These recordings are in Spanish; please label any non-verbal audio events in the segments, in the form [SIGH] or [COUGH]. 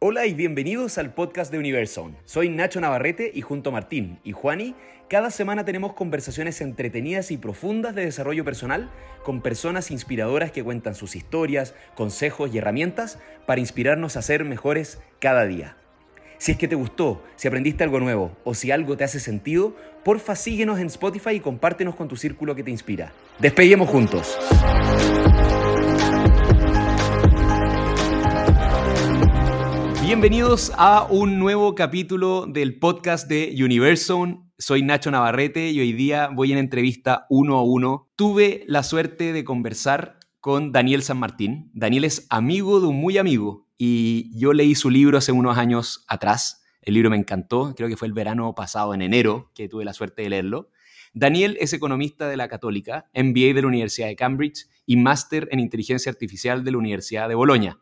Hola y bienvenidos al podcast de Universal. Soy Nacho Navarrete y junto a Martín y Juani, cada semana tenemos conversaciones entretenidas y profundas de desarrollo personal con personas inspiradoras que cuentan sus historias, consejos y herramientas para inspirarnos a ser mejores cada día. Si es que te gustó, si aprendiste algo nuevo o si algo te hace sentido, porfa síguenos en Spotify y compártenos con tu círculo que te inspira. Despeguemos juntos. Bienvenidos a un nuevo capítulo del podcast de Universal. Soy Nacho Navarrete y hoy día voy en entrevista uno a uno. Tuve la suerte de conversar con Daniel San Martín. Daniel es amigo de un muy amigo y yo leí su libro hace unos años atrás. El libro me encantó, creo que fue el verano pasado, en enero, que tuve la suerte de leerlo. Daniel es economista de la Católica, MBA de la Universidad de Cambridge y máster en inteligencia artificial de la Universidad de Bolonia.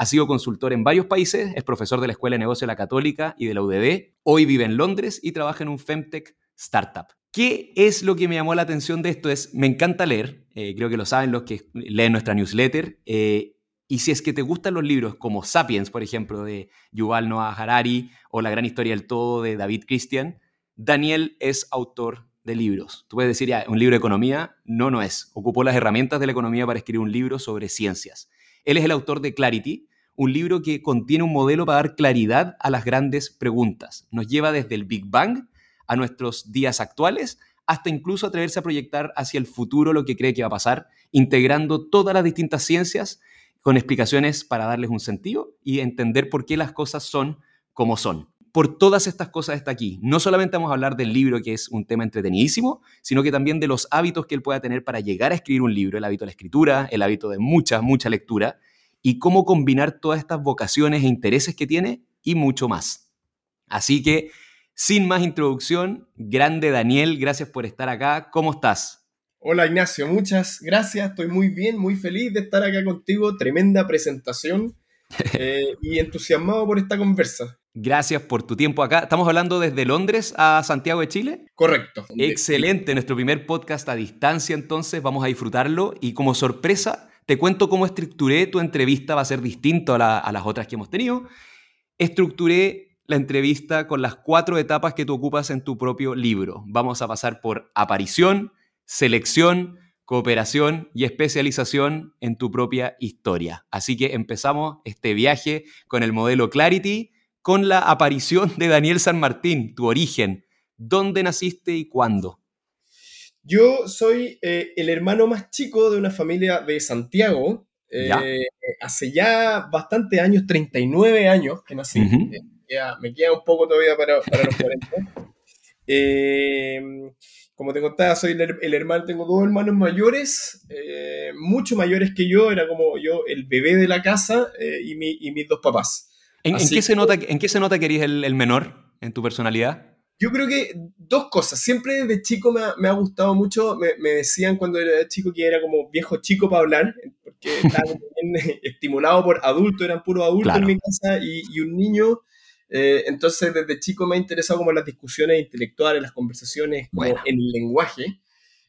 Ha sido consultor en varios países, es profesor de la Escuela de Negocio de la Católica y de la UDD. Hoy vive en Londres y trabaja en un Femtech startup. ¿Qué es lo que me llamó la atención de esto? Es, me encanta leer, eh, creo que lo saben los que leen nuestra newsletter, eh, y si es que te gustan los libros como Sapiens, por ejemplo, de Yuval Noah Harari, o La gran historia del todo de David Christian, Daniel es autor de libros. Tú puedes decir, ya, un libro de economía, no, no es. Ocupó las herramientas de la economía para escribir un libro sobre ciencias. Él es el autor de Clarity, un libro que contiene un modelo para dar claridad a las grandes preguntas. Nos lleva desde el Big Bang a nuestros días actuales hasta incluso atreverse a proyectar hacia el futuro lo que cree que va a pasar, integrando todas las distintas ciencias con explicaciones para darles un sentido y entender por qué las cosas son como son. Por todas estas cosas está aquí. No solamente vamos a hablar del libro, que es un tema entretenidísimo, sino que también de los hábitos que él pueda tener para llegar a escribir un libro, el hábito de la escritura, el hábito de mucha, mucha lectura, y cómo combinar todas estas vocaciones e intereses que tiene y mucho más. Así que, sin más introducción, grande Daniel, gracias por estar acá. ¿Cómo estás? Hola Ignacio, muchas gracias. Estoy muy bien, muy feliz de estar acá contigo. Tremenda presentación [LAUGHS] eh, y entusiasmado por esta conversa. Gracias por tu tiempo acá. Estamos hablando desde Londres a Santiago de Chile. Correcto. Excelente, nuestro primer podcast a distancia entonces, vamos a disfrutarlo y como sorpresa te cuento cómo estructuré tu entrevista, va a ser distinto a, las otras que hemos tenido. Estructuré la entrevista con las cuatro etapas que tú ocupas en tu propio libro. Vamos a pasar por aparición, selección, cooperación y especialización en tu propia historia. Así que empezamos este viaje con el modelo Clarity, con la aparición de Daniel San Martín, tu origen, dónde naciste y cuándo. Yo soy eh, el hermano más chico de una familia de Santiago. Eh, hace ya bastante años, 39 años que nací. Eh, me queda un poco todavía para, los 40. [LAUGHS] como te contaba, soy el, hermano, tengo dos hermanos mayores, mucho mayores que yo, era como yo el bebé de la casa y, mis dos papás. ¿En, qué, se nota, ¿En qué se nota que eres el menor en tu personalidad? Yo creo que dos cosas. Siempre desde chico me ha, me ha gustado mucho. Me, me, decían cuando era chico que era como viejo chico para hablar, porque [LAUGHS] estaba bien estimulado por adultos, eran puros adultos en mi casa y, y un niño. Eh, entonces, desde chico me ha interesado como las discusiones intelectuales, las conversaciones como en el lenguaje.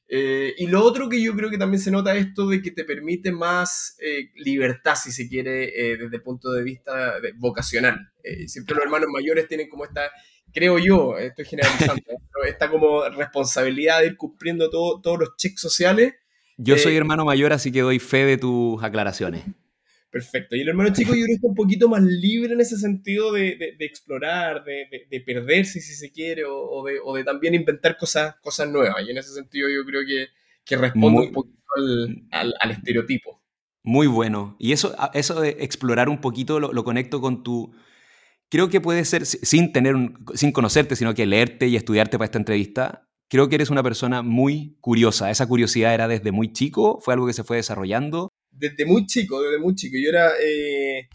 Eh, y lo otro que yo creo que también se nota esto de que te permite más eh, libertad, si se quiere, desde el punto de vista vocacional. siempre los hermanos mayores tienen como esta creo yo, estoy generalizando, [LAUGHS] pero esta como responsabilidad de ir cumpliendo todos los checks sociales. Yo soy eh, hermano mayor, así que doy fe de tus aclaraciones. Perfecto. Y el hermano chico yo creo que está un poquito más libre en ese sentido de, de, explorar, de, de, perderse si se quiere, o, o, o, de, también inventar cosas, cosas nuevas. Y en ese sentido yo creo que, que responde un poquito al, al, al, estereotipo. Muy bueno. Y eso, eso de explorar un poquito lo, lo conecto con tu, creo que puede ser, sin, tener sin conocerte, sino que leerte y estudiarte para esta entrevista, creo que eres una persona muy curiosa. ¿Esa curiosidad era desde muy chico? ¿Fue algo que se fue desarrollando? Desde muy chico, desde muy chico. Yo era eh,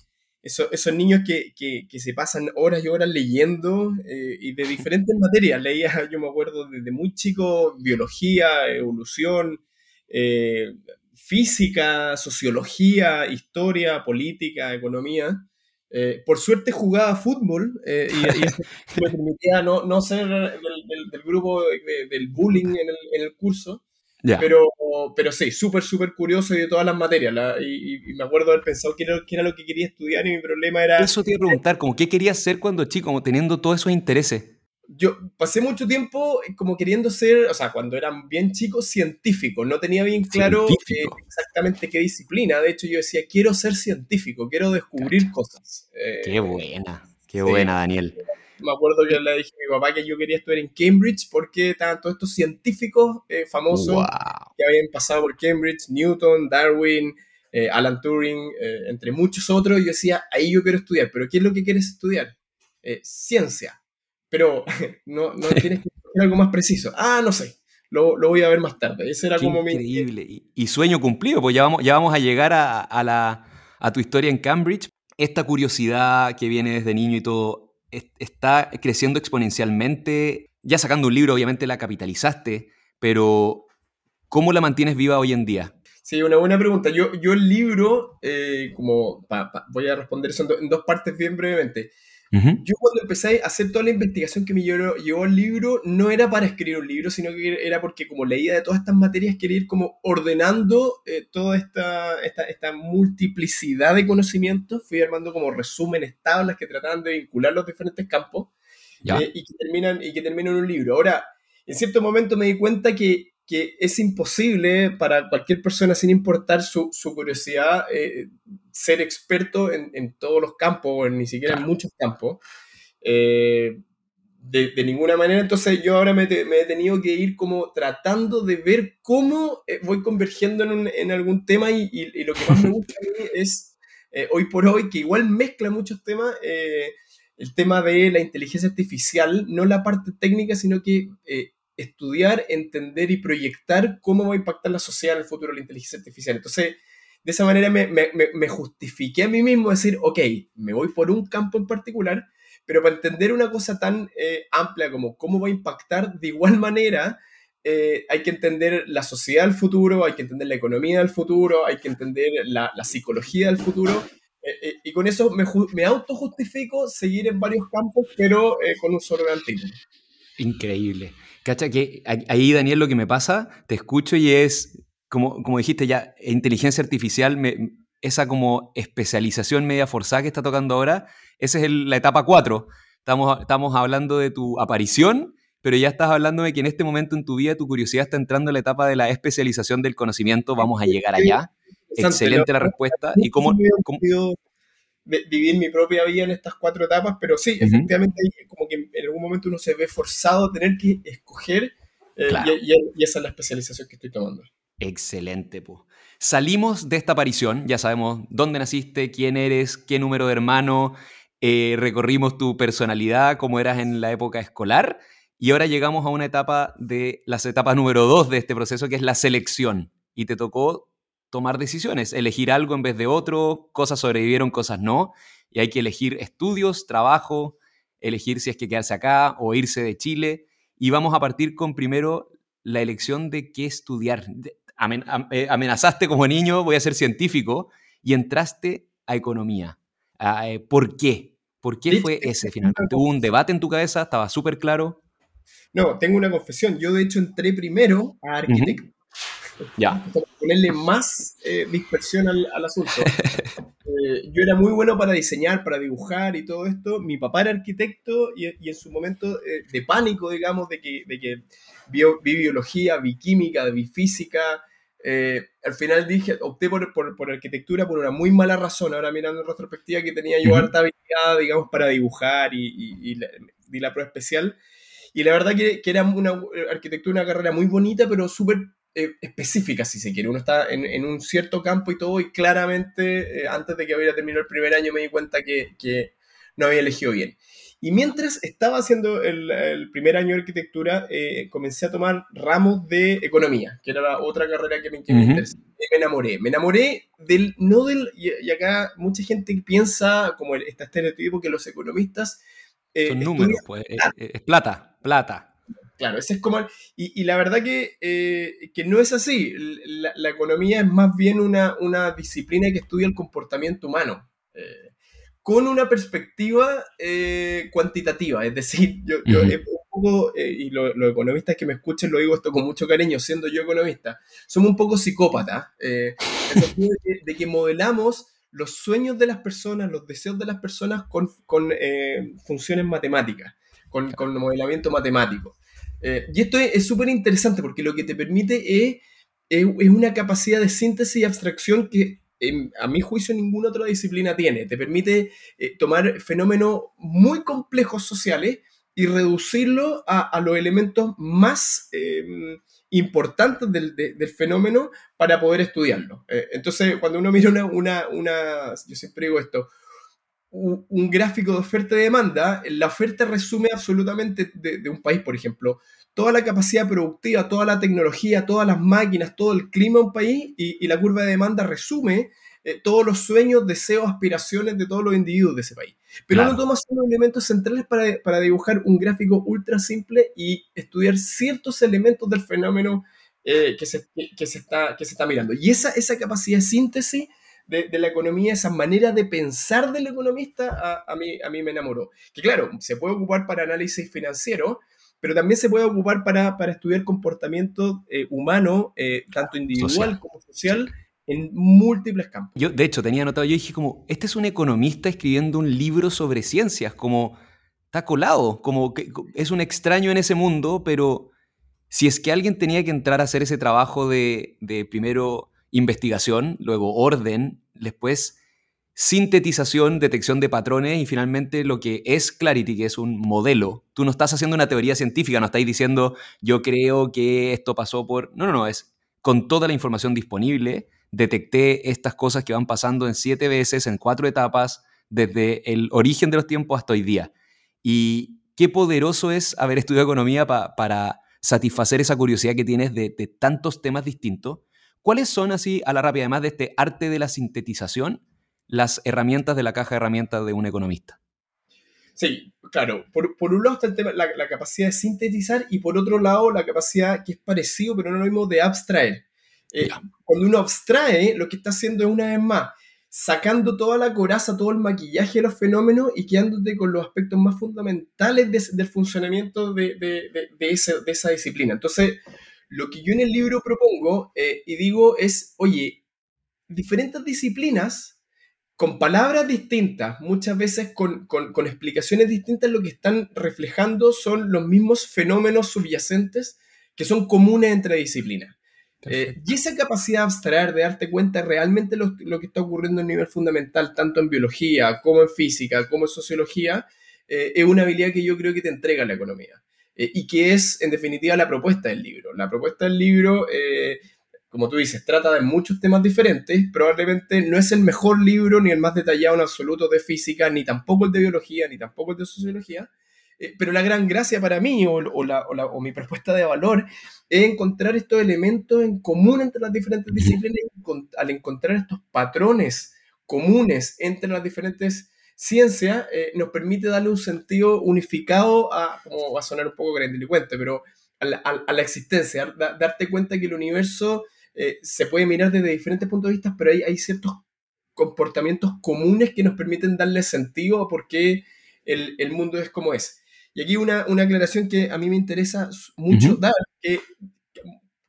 esos niños que, que, que, se pasan horas y horas leyendo eh, y de [LAUGHS] diferentes materias. Leía, yo me acuerdo, desde muy chico, biología, evolución, eh, física, sociología, historia, política, economía. Eh, por suerte jugaba fútbol eh, y, [LAUGHS] me permitía no, no ser del, del, grupo del bullying en el, en el, curso. Pero, pero sí, súper, súper curioso y de todas las materias. y, me acuerdo haber pensado qué era, era, lo que quería estudiar y mi problema era... Eso te iba a preguntar, como qué querías ser cuando chico, como teniendo todos esos intereses. Yo pasé mucho tiempo como queriendo ser, o sea, cuando era bien chico, científico. No tenía bien claro eh, exactamente qué disciplina. De hecho, yo decía, quiero ser científico, quiero descubrir cosas. qué buena, qué buena, Daniel me acuerdo que le dije a mi papá que yo quería estudiar en Cambridge porque estaban todos estos científicos eh, famosos que habían pasado por Cambridge, Newton, Darwin, eh, Alan Turing, eh, entre muchos otros. Yo decía, ahí yo quiero estudiar, pero ¿qué es lo que quieres estudiar? ciencia. Pero [LAUGHS] no, no tienes que estudiar algo más preciso. Ah, no sé. Lo, lo, voy a ver más tarde. Ese era como increíble. Y, sueño cumplido, pues ya vamos, ya vamos a llegar a, a, la, a tu historia en Cambridge. Esta curiosidad que viene desde niño y todo, está creciendo exponencialmente. Ya sacando un libro, obviamente la capitalizaste, pero ¿cómo la mantienes viva hoy en día? Sí, una buena pregunta. Yo, yo el libro, eh, como voy a responder eso en, dos partes bien brevemente. Yo cuando empecé a hacer toda la investigación que me llevó, el libro, no era para escribir un libro, sino que era porque como leía de todas estas materias, quería ir como ordenando eh, toda esta, esta, esta, multiplicidad de conocimientos, fui armando como resúmenes, tablas que trataban de vincular los diferentes campos eh, y, que terminan, y que terminan en un libro. Ahora, en cierto momento me di cuenta que que es imposible para cualquier persona, sin importar su, su curiosidad, eh, ser experto en, en, todos los campos, o ni siquiera en muchos campos. Eh, de, de, ninguna manera, entonces yo ahora me, me, he tenido que ir como tratando de ver cómo eh, voy convergiendo en, un, en algún tema y, y, lo que más me [LAUGHS] gusta a mí es, hoy por hoy, que igual mezcla muchos temas, el tema de la inteligencia artificial, no la parte técnica, sino que estudiar, entender y proyectar cómo va a impactar la sociedad en el futuro de la inteligencia artificial. Entonces, de esa manera me, justifiqué a mí mismo decir, ok, me voy por un campo en particular, pero para entender una cosa tan eh, amplia como cómo va a impactar, de igual [LAUGHS] manera, eh, hay que entender la sociedad del futuro, hay que entender la economía del futuro, hay que entender la, psicología del futuro. Eh, y con eso me, autojustifico seguir en varios campos, pero con un solo gran. Increíble. Cacha que ahí, Daniel, lo que me pasa, te escucho y es, como, como dijiste ya, inteligencia artificial, esa como especialización media forzada que está tocando ahora, esa es la etapa 4. Estamos, estamos hablando de tu aparición, pero ya estás hablando de que en este momento en tu vida tu curiosidad está entrando en la etapa de la especialización del conocimiento. Vamos a llegar allá. Excelente la respuesta. ¿Y cómo, cómo, vivir mi propia vida en estas cuatro etapas, pero sí, efectivamente, como que en algún momento uno se ve forzado a tener que escoger eh, y, esa es la especialización que estoy tomando. Excelente, pues. Salimos de esta aparición, ya sabemos dónde naciste, quién eres, qué número de hermano, eh, recorrimos tu personalidad, cómo eras en la época escolar, y ahora llegamos a una etapa de las etapas número dos de este proceso, que es la selección. Y te tocó tomar decisiones, elegir algo en vez de otro, cosas sobrevivieron, cosas no, y hay que elegir estudios, trabajo, elegir si es que quedarse acá o irse de Chile, y vamos a partir con primero la elección de qué estudiar. Eh, amenazaste como niño, voy a ser científico, y entraste a economía. Ah, eh, ¿Por qué? ¿Por qué fue ese finalmente? ¿Hubo un debate en tu cabeza? ¿Estaba súper claro? No, tengo una confesión. Yo de hecho entré primero a arquitecto. Ya. Ponerle más eh, dispersión al, asunto. [LAUGHS] Eh, yo era muy bueno para diseñar, para dibujar y todo esto. Mi papá era arquitecto y, en su momento eh, de pánico, digamos, de que, de que vi, biología, vi química, vi física. al final dije, opté por, por, arquitectura por una muy mala razón. Ahora mirando en retrospectiva que tenía yo harta habilidad, digamos, para dibujar y, y, di la prueba especial. Y la verdad que, que, era una arquitectura, una carrera muy bonita, pero súper eh, específica, si se quiere. Uno está en, un cierto campo y todo, y claramente eh, antes de que hubiera terminado el primer año me di cuenta que, no había elegido bien. Y mientras estaba haciendo el, primer año de arquitectura, eh, comencé a tomar ramos de economía, que era la otra carrera que me, que me Me enamoré. Me enamoré del, no del, y, acá mucha gente piensa, como este estereotipo, que los economistas... Son números, pues, es plata, plata. Claro, ese es como... Y, la verdad que, eh, que, no es así. La, economía es más bien una, una, disciplina que estudia el comportamiento humano, eh, con una perspectiva eh, cuantitativa. Es decir, yo, poco, eh, y los economistas que me escuchen lo digo esto con mucho cariño, siendo yo economista, somos un poco psicópatas, eh, en el sentido de que, modelamos los sueños de las personas, los deseos de las personas con, con eh, funciones matemáticas, con, con modelamiento matemático. Y esto es súper interesante porque lo que te permite es, es, una capacidad de síntesis y abstracción que a mi juicio ninguna otra disciplina tiene. Te permite eh, tomar fenómenos muy complejos sociales y reducirlo a, los elementos más em, importantes del, fenómeno para poder estudiarlo. Eh, entonces, cuando uno mira una, una, yo siempre digo esto, un, gráfico de oferta y demanda, la oferta resume absolutamente de, un país, por ejemplo, toda la capacidad productiva, toda la tecnología, todas las máquinas, todo el clima de un país y, la curva de demanda resume eh, todos los sueños, deseos, aspiraciones de todos los individuos de ese país. Pero uno toma solo elementos centrales para, dibujar un gráfico ultra simple y estudiar ciertos elementos del fenómeno eh, que, se, se está, que se está mirando. Y esa, esa capacidad de síntesis de, la economía, esa manera de pensar del economista, a, mí, a mí me enamoró. Que claro, se puede ocupar para análisis financiero, pero también se puede ocupar para, para estudiar comportamiento eh, humano, eh, tanto individual como social, en múltiples campos. Yo, de hecho, tenía anotado, yo dije como, este es un economista escribiendo un libro sobre ciencias, como está colado, como que es un extraño en ese mundo, pero si es que alguien tenía que entrar a hacer ese trabajo de, de primero investigación, luego orden, después sintetización, detección de patrones y finalmente lo que es Clarity, que es un modelo. Tú no estás haciendo una teoría científica, no estáis diciendo yo creo que esto pasó por... No, no, no, es con toda la información disponible, detecté estas cosas que van pasando en siete veces, en cuatro etapas, desde el origen de los tiempos hasta hoy día. Y qué poderoso es haber estudiado economía para satisfacer esa curiosidad que tienes de, de tantos temas distintos. ¿Cuáles son así, a la rápida, además de este arte de la sintetización? las herramientas de la caja de herramientas de un economista. Sí, claro. Por, un lado está el tema, la, capacidad de sintetizar y por otro lado la capacidad que es parecido, pero no lo mismo, de abstraer. Eh, cuando uno abstrae, lo que está haciendo es una vez más sacando toda la coraza, todo el maquillaje de los fenómenos y quedándote con los aspectos más fundamentales del funcionamiento de, esa disciplina. Entonces, lo que yo en el libro propongo eh, y digo es, oye, diferentes disciplinas con palabras distintas, muchas veces con, explicaciones distintas, lo que están reflejando son los mismos fenómenos subyacentes que son comunes entre disciplinas. Eh, y esa capacidad de abstraer, de darte cuenta realmente lo, lo, que está ocurriendo a nivel fundamental, tanto en biología como en física, como en sociología, eh, es una habilidad que yo creo que te entrega la economía. Eh, y que es, en definitiva, la propuesta del libro. La propuesta del libro como tú dices, trata de muchos temas diferentes, probablemente no es el mejor libro ni el más detallado en absoluto de física, ni tampoco el de biología, ni tampoco el de sociología, eh, pero la gran gracia para mí o, o, mi propuesta de valor es encontrar estos elementos en común entre las diferentes disciplinas al encontrar estos patrones comunes entre las diferentes ciencias, eh, nos permite darle un sentido unificado a, como va a sonar un poco grandilocuente, pero a la, a la existencia, darte cuenta que el universo eh, se puede mirar desde diferentes puntos de vista, pero hay, hay ciertos comportamientos comunes que nos permiten darle sentido a por qué el, el mundo es como es. Y aquí una, una, aclaración que a mí me interesa mucho dar, que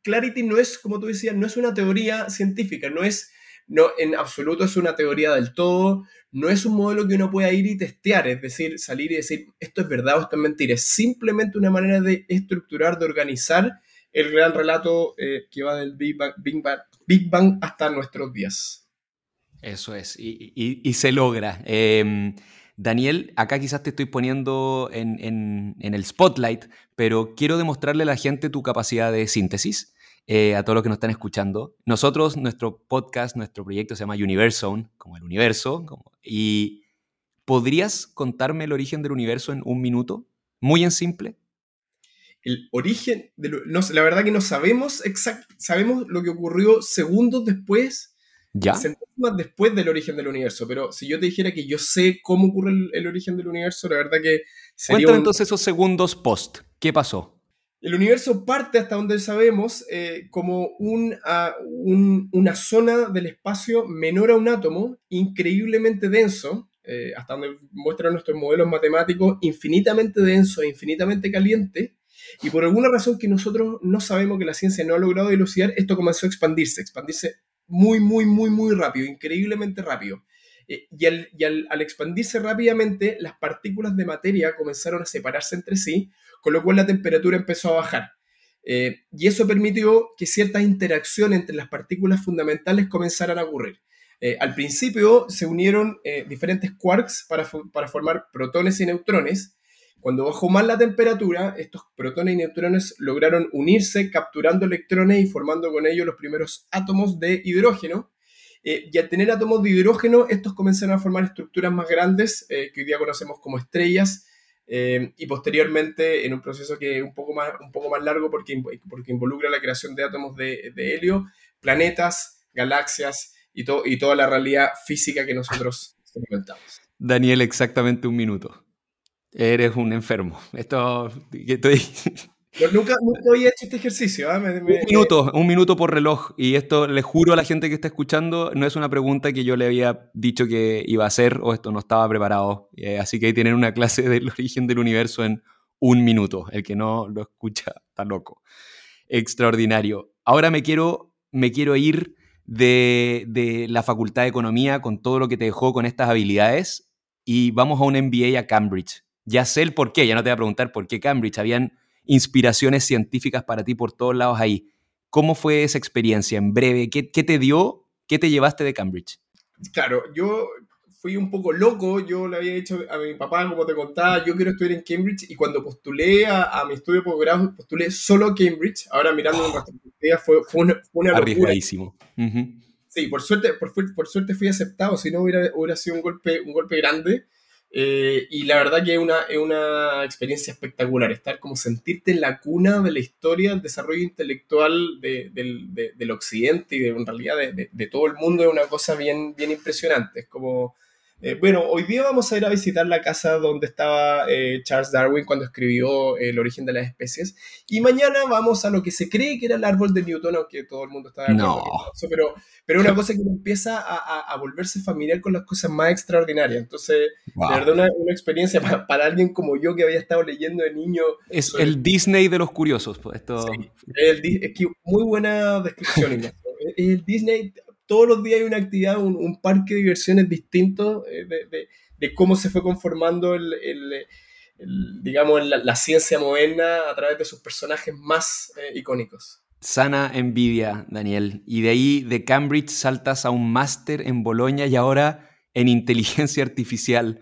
Clarity no es, como tú decías, no es una teoría científica, no es, no, en absoluto es una teoría del todo, no es un modelo que uno pueda ir y testear, es decir, salir y decir, esto es verdad o esto es mentira, es simplemente una manera de estructurar, de organizar el gran relato eh, que va del Big Bang, hasta nuestros días. Eso es, y, se logra. Em, Daniel, acá quizás te estoy poniendo en, el spotlight, pero quiero demostrarle a la gente tu capacidad de síntesis, eh, a todos los que nos están escuchando. Nosotros, nuestro podcast, nuestro proyecto se llama Universone, como el universo, y ¿podrías contarme el origen del universo en un minuto? Muy en simple el origen, de no, la verdad que no sabemos exacto, sabemos lo que ocurrió segundos después, ¿Ya? después del origen del universo, pero si yo te dijera que yo sé cómo ocurre el, origen del universo, la verdad que sería Cuéntame entonces esos segundos post, ¿qué pasó? El universo parte hasta donde sabemos eh, como un, una zona del espacio menor a un átomo, increíblemente denso, eh, hasta donde muestran nuestros modelos matemáticos, infinitamente denso infinitamente caliente, y por alguna razón que nosotros no sabemos que la ciencia no ha logrado dilucidar, esto comenzó a expandirse, expandirse muy, muy, muy, muy rápido, increíblemente rápido. Eh, y, al, expandirse rápidamente, las partículas de materia comenzaron a separarse entre sí, con lo cual la temperatura empezó a bajar. Eh, y eso permitió que ciertas interacciones entre las partículas fundamentales comenzaran a ocurrir. Eh, al principio se unieron diferentes quarks para, para, formar protones y neutrones. Cuando bajó más la temperatura, estos protones y neutrones lograron unirse capturando electrones y formando con ellos los primeros átomos de hidrógeno. Eh, y al tener átomos de hidrógeno, estos comenzaron a formar estructuras más grandes eh, que hoy día conocemos como estrellas. Eh, y posteriormente, en un proceso que es un poco más, un poco más largo porque, porque involucra la creación de átomos de, helio, planetas, galaxias y, y toda la realidad física que nosotros experimentamos. Daniel, exactamente un minuto. Eres un enfermo. Esto, estoy, [LAUGHS] nunca, había hecho este ejercicio. ¿ah? un minuto, un minuto por reloj. Y esto le juro a la gente que está escuchando, no es una pregunta que yo le había dicho que iba a hacer o esto no estaba preparado. Eh, así que que tener una clase del [LAUGHS] origen del universo en un minuto. El que no lo escucha está loco. Extraordinario. Ahora me quiero, me quiero ir de, de la Facultad de Economía con todo lo que te dejó con estas habilidades y vamos a un MBA a Cambridge. Ya sé el por qué, ya no te voy a preguntar por qué Cambridge. Habían inspiraciones científicas para ti por todos lados ahí. ¿Cómo fue esa experiencia? En breve, ¿qué, te dio? ¿Qué te llevaste de Cambridge? Claro, yo fui un poco loco, yo le había dicho a mi papá, como te contaba, yo quiero estudiar en Cambridge y cuando postulé a, mi estudio de posgrado, postulé solo Cambridge, ahora mirando en retrospectiva fue, fue, una, fue una Arriesgadísimo. Sí, por suerte, por, por, suerte fui aceptado, si no hubiera, hubiera sido un golpe, un golpe grande. Eh, y la verdad que es una, es una experiencia espectacular, estar como sentirte en la cuna de la historia, del desarrollo intelectual de, del occidente y de, en realidad de, todo el mundo es una cosa bien, bien impresionante. Es como eh, bueno, hoy día vamos a ir a visitar la casa donde estaba eh, Charles Darwin cuando escribió El origen de las especies. Y mañana vamos a lo que se cree que era el árbol de Newton, aunque todo el mundo está de acuerdo no. eso, pero, pero una cosa que empieza a, a, volverse familiar con las cosas más extraordinarias. Entonces, de verdad, una, una experiencia para, alguien como yo que había estado leyendo de niño. Es el Disney de los curiosos. Pues, esto... el, es que muy buena descripción, [LAUGHS] El Disney todos los días hay una actividad, un, parque de diversiones distinto eh, de, cómo se fue conformando el, digamos, la, ciencia moderna a través de sus personajes más eh, icónicos. Sana envidia, Daniel. Y de ahí, de Cambridge, saltas a un máster en Bolonia y ahora en inteligencia artificial.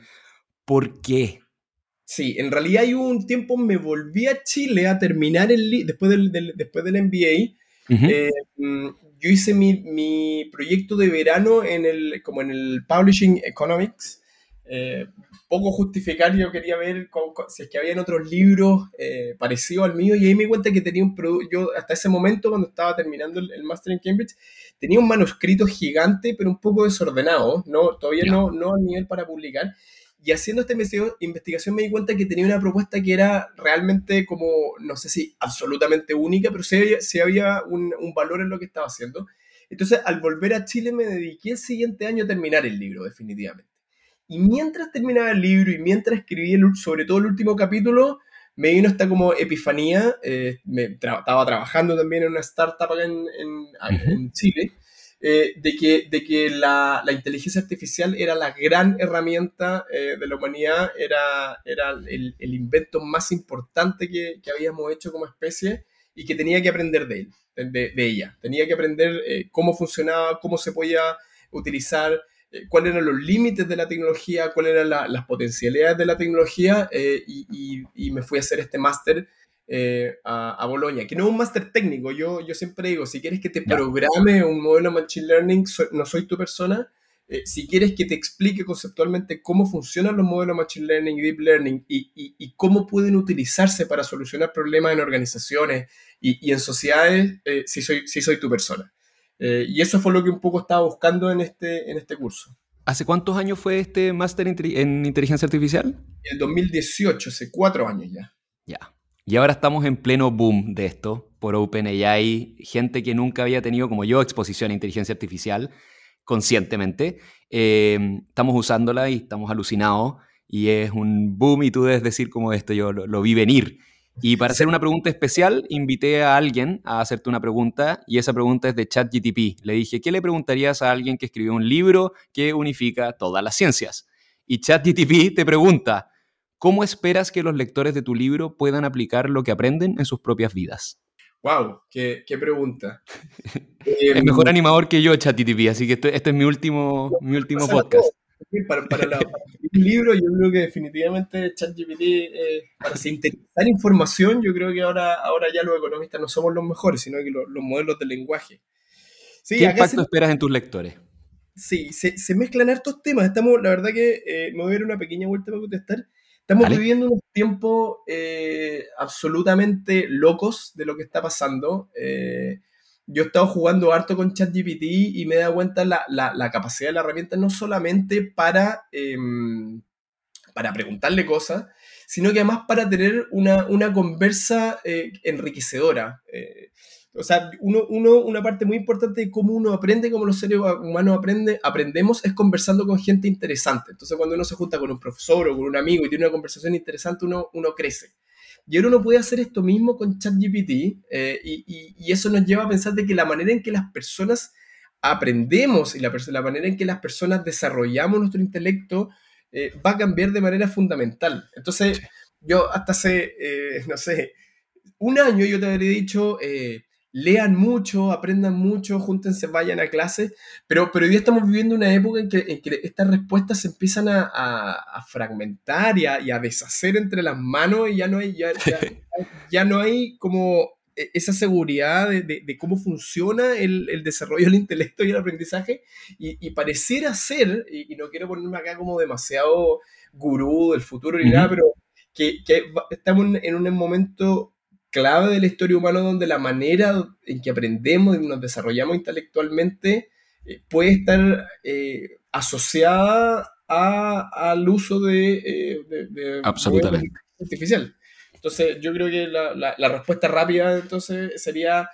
¿Por qué? Sí, en realidad hay un tiempo me volví a Chile a terminar el después del, después del MBA yo hice mi, proyecto de verano en el, como en el Publishing Economics. Eh, poco justificar, yo quería ver si es que habían otros libros eh, parecidos al mío y ahí me di cuenta que tenía un producto, yo hasta ese momento cuando estaba terminando el, Master en Cambridge, tenía un manuscrito gigante pero un poco desordenado, no, todavía no, no a nivel para publicar y haciendo esta investigación me di cuenta que tenía una propuesta que era realmente como, no sé si absolutamente única, pero sí había, había un, valor en lo que estaba haciendo. Entonces, al volver a Chile me dediqué el siguiente año a terminar el libro, definitivamente. Y mientras terminaba el libro y mientras escribí sobre todo el último capítulo, me vino esta como epifanía. Eh, me estaba trabajando también en una startup acá en, en Chile eh, de que, de que la, la, inteligencia artificial era la gran herramienta eh, de la humanidad, era, era el, el invento más importante que, que, habíamos hecho como especie y que tenía que aprender de, él, de, de ella. Tenía que aprender eh, cómo funcionaba, cómo se podía utilizar, cuáles eran los límites de la tecnología, cuáles eran las potencialidades de la tecnología y, y, y, me fui a hacer este máster eh, a, a, Bolonia, que no es un máster técnico. Yo, yo siempre digo, si quieres que te programe un modelo Machine Learning, no soy tu persona. Eh, si quieres que te explique conceptualmente cómo funcionan los modelos Machine Learning y Deep Learning y, y, y cómo pueden utilizarse para solucionar problemas en organizaciones y, y en sociedades, eh, si, soy, si soy tu persona. y eso fue lo que un poco estaba buscando en este, en este curso. ¿Hace cuántos años fue este máster en inteligencia artificial? En 2018, hace cuatro años ya. Ya. Y ahora estamos en pleno boom de esto por OpenAI, gente que nunca había tenido como yo exposición a inteligencia artificial. conscientemente. Eh, estamos usándola y estamos alucinados y es un boom y tú debes decir como esto, yo lo, vi venir. Y para hacer una pregunta especial, invité a alguien a hacerte una pregunta y esa pregunta es de ChatGTP. Le dije, ¿qué le preguntarías a alguien que escribió un libro que unifica todas las ciencias? Y ChatGTP te pregunta, ¿cómo esperas que los lectores de tu libro puedan aplicar lo que aprenden en sus propias vidas? ¡Wow! ¡Qué, pregunta! [LAUGHS] el mejor em, animador que yo, ChatGTP, así que este, es mi último, mi último podcast. Para, para, un libro, yo creo que definitivamente ChatGPT, eh, para sintetizar información, yo creo que ahora, ahora ya los economistas no somos los mejores, sino que los, modelos de lenguaje. ¿Qué impacto esperas en tus lectores? Sí, se, se, mezclan hartos temas. Estamos, la verdad que eh, me voy a dar una pequeña vuelta para contestar. Estamos viviendo unos tiempos eh, absolutamente locos de lo que está pasando. Eh, yo he estado jugando harto con ChatGPT y me he dado cuenta la, la, capacidad de la herramienta no solamente para, em, para preguntarle cosas, sino que además para tener una, una conversa eh, enriquecedora. O sea, uno, uno, una parte muy importante de cómo uno aprende, cómo los seres humanos aprende, aprendemos, es conversando con gente interesante. Entonces, cuando uno se junta con un profesor o con un amigo y tiene una conversación interesante, uno, uno crece. Y ahora uno puede hacer esto mismo con ChatGPT eh, y, eso nos lleva a pensar de que la manera en que las personas aprendemos y la, la manera en que las personas desarrollamos nuestro intelecto eh, va a cambiar de manera fundamental. Entonces, yo hasta hace, eh, no sé, un año yo te habría dicho, lean mucho, aprendan mucho, júntense, vayan a clases, pero, pero hoy día estamos viviendo una época en que, estas respuestas se empiezan a, fragmentar y a, deshacer entre las manos y ya no hay, ya, [LAUGHS] no hay como e, esa seguridad de, cómo funciona el, desarrollo del intelecto y el aprendizaje. Y, pareciera ser, y, no quiero ponerme acá como demasiado gurú del futuro ni nada, pero que, que estamos en un momento clave de la historia humana donde la manera en que aprendemos y nos desarrollamos intelectualmente eh, puede estar eh, asociada al uso de, eh, de, Absolutamente. artificial. Entonces, yo creo que la, respuesta rápida entonces sería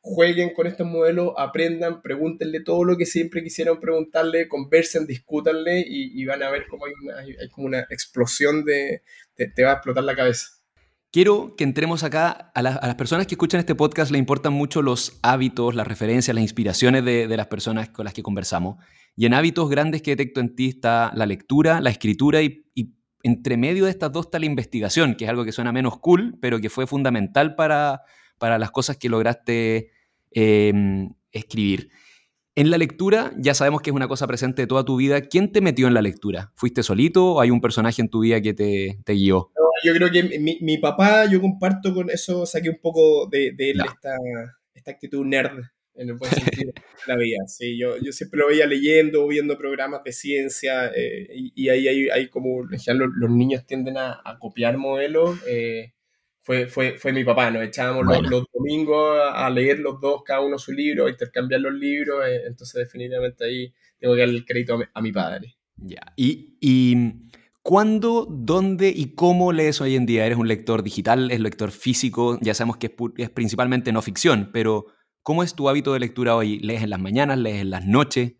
jueguen con estos modelos, aprendan, pregúntenle todo lo que siempre quisieron preguntarle, conversen, discútanle y, van a ver cómo hay, hay, como una explosión de, te va a explotar la cabeza. Quiero que entremos acá. A, las personas que escuchan este podcast le importan mucho los hábitos, las referencias, las inspiraciones de, las personas con las que conversamos. Y en hábitos grandes que detecto en ti está la lectura, la escritura y, entre medio de estas dos está la investigación, que es algo que suena menos cool, pero que fue fundamental para, para las cosas que lograste em, escribir. En la lectura, ya sabemos que es una cosa presente de toda tu vida. ¿Quién te metió en la lectura? ¿Fuiste solito o hay un personaje en tu vida que te guió? Yo creo que mi, mi, papá, yo comparto con eso, saqué un poco de, de él esta, esta, actitud nerd, en el buen [LAUGHS] sentido de la vida. Sí, yo, yo siempre lo veía leyendo, viendo programas de ciencia, eh, y, ahí hay, hay como, ya los, los, niños tienden a, a copiar modelos. Eh, fue, fue, fue, mi papá, nos echábamos los, domingos a, leer los dos, cada uno su libro, a intercambiar los libros, eh, entonces definitivamente ahí tengo que darle el crédito a mi, a mi padre. Ya, y, y ¿Cuándo, dónde y cómo lees hoy en día? ¿Eres un lector digital? ¿Es lector físico? Ya sabemos que es, principalmente no ficción, pero ¿cómo es tu hábito de lectura hoy? ¿Lees en las mañanas? ¿Lees en las noches?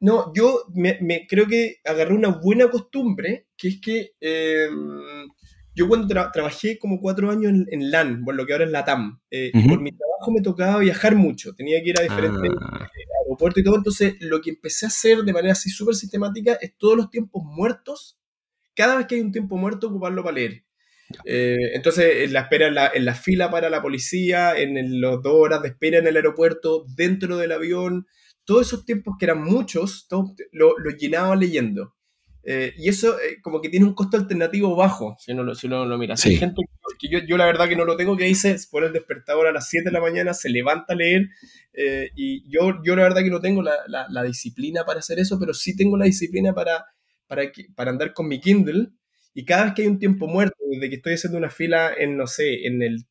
No, yo me, creo que agarré una buena costumbre, que es que em, yo cuando trabajé como cuatro años en, LAN, bueno, lo que ahora es la TAM, eh, por mi trabajo me tocaba viajar mucho, tenía que ir a diferentes ah. aeropuertos y todo, entonces lo que empecé a hacer de manera así súper sistemática es todos los tiempos muertos cada vez que hay un tiempo muerto, ocuparlo para leer. Eh, entonces, en la espera, en la, fila para la policía, en las dos horas de espera en el aeropuerto, dentro del avión, todos esos tiempos que eran muchos, lo, lo llenaba leyendo. Eh, y eso eh, como que tiene un costo alternativo bajo, si uno, si uno lo mira. Hay gente que yo, yo, la verdad que no lo tengo, que dice, pone el despertador a las 7 de la mañana, se levanta a leer, y yo, yo la verdad que no tengo la, la, la, disciplina para hacer eso, pero sí tengo la disciplina para para, para andar con mi Kindle y cada vez que hay un tiempo muerto, desde que estoy haciendo una fila en, no sé, en el,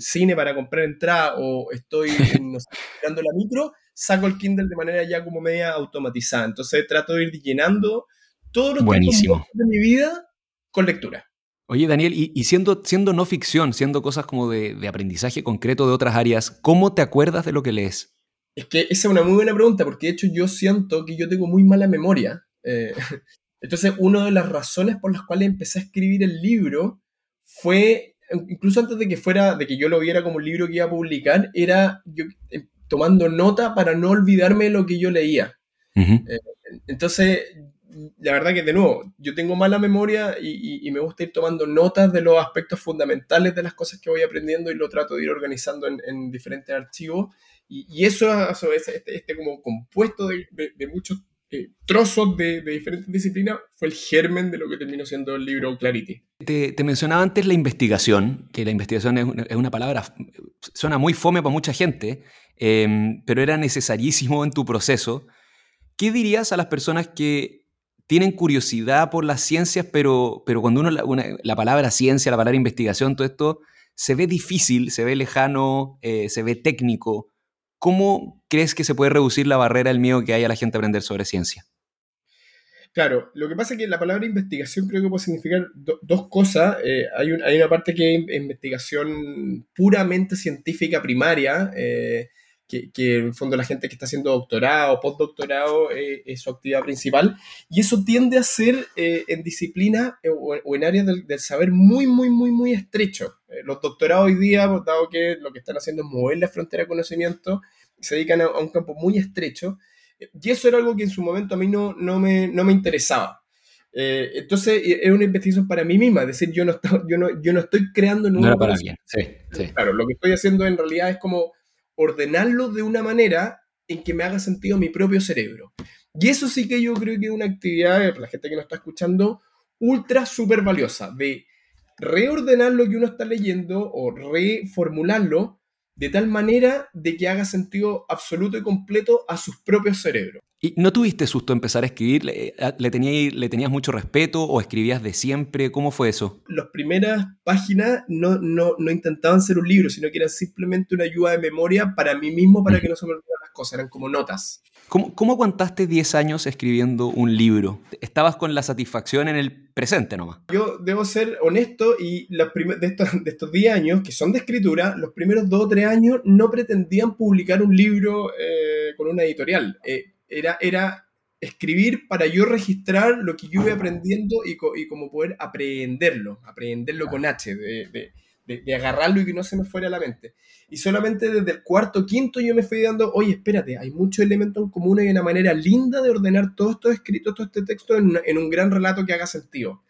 cine para comprar entrada o estoy, [LAUGHS] no sé, la micro, saco el Kindle de manera ya como media automatizada. Entonces trato de ir llenando todos los Buenísimo. de mi vida con lectura. Oye, Daniel, y, siendo, siendo no ficción, siendo cosas como de, de, aprendizaje concreto de otras áreas, ¿cómo te acuerdas de lo que lees? Es que esa es una muy buena pregunta, porque de hecho yo siento que yo tengo muy mala memoria. Eh, entonces, una de las razones por las cuales empecé a escribir el libro fue, incluso antes de que fuera, de que yo lo viera como un libro que iba a publicar, era yo eh, tomando nota para no olvidarme de lo que yo leía. Eh, entonces, la verdad que de nuevo, yo tengo mala memoria y, me gusta ir tomando notas de los aspectos fundamentales de las cosas que voy aprendiendo y lo trato de ir organizando en, diferentes archivos. Y, eso, es este, este, como compuesto de, de muchos eh, trozos de, diferentes disciplinas fue el germen de lo que terminó siendo el libro Clarity. Te, mencionaba antes la investigación, que la investigación es una, palabra, suena muy fome para mucha gente, em, pero era necesarísimo en tu proceso. ¿Qué dirías a las personas que tienen curiosidad por las ciencias, pero, pero cuando uno la, palabra ciencia, la palabra investigación, todo esto se ve difícil, se ve lejano, eh, se ve técnico? ¿Cómo crees que se puede reducir la barrera del miedo que hay a la gente a aprender sobre ciencia? Claro, lo que pasa es que la palabra investigación creo que puede significar dos cosas. Eh, hay, una parte que es investigación puramente científica primaria, eh, que, en el fondo la gente que está haciendo doctorado o postdoctorado eh, es su actividad principal, y eso tiende a ser en disciplinas o, en áreas del, saber muy, muy, muy, muy estrecho. los doctorados hoy día, dado que lo que están haciendo es mover la frontera de conocimiento, se dedican a, un campo muy estrecho, y eso era algo que en su momento a mí no, no, me, no me interesaba. Eh, entonces es una investigación para mí misma, es decir, yo no, estoy, yo no, yo no estoy creando nuevos... No para bien, sí, Claro, lo que estoy haciendo en realidad es como ordenarlo de una manera en que me haga sentido mi propio cerebro. Y eso sí que yo creo que es una actividad, para la gente que nos está escuchando, ultra súper valiosa, de reordenar lo que uno está leyendo o reformularlo de tal manera de que haga sentido absoluto y completo a sus propios cerebros. ¿Y no tuviste susto empezar a escribir? ¿Le, le, tenías, ¿Le tenías mucho respeto o escribías de siempre? ¿Cómo fue eso? Las primeras páginas no, no, no intentaban ser un libro, sino que eran simplemente una ayuda de memoria para mí mismo, para que no se me olvidaran las cosas, eran como notas. ¿Cómo, ¿Cómo, aguantaste 10 años escribiendo un libro? ¿Estabas con la satisfacción en el presente nomás? Yo debo ser honesto y los de, estos, de estos 10 años, que son de escritura, los primeros 2 o 3 años no pretendían publicar un libro eh, con una editorial. Eh, era, era escribir para yo registrar lo que yo iba aprendiendo y, y como poder aprenderlo, aprenderlo con H, de de, agarrarlo y que no se me fuera a la mente. Y solamente desde el cuarto, quinto yo me fui dando, oye, espérate, hay muchos elementos en común y una manera linda de ordenar todo esto escrito, todo este texto en, en un gran relato que haga sentido.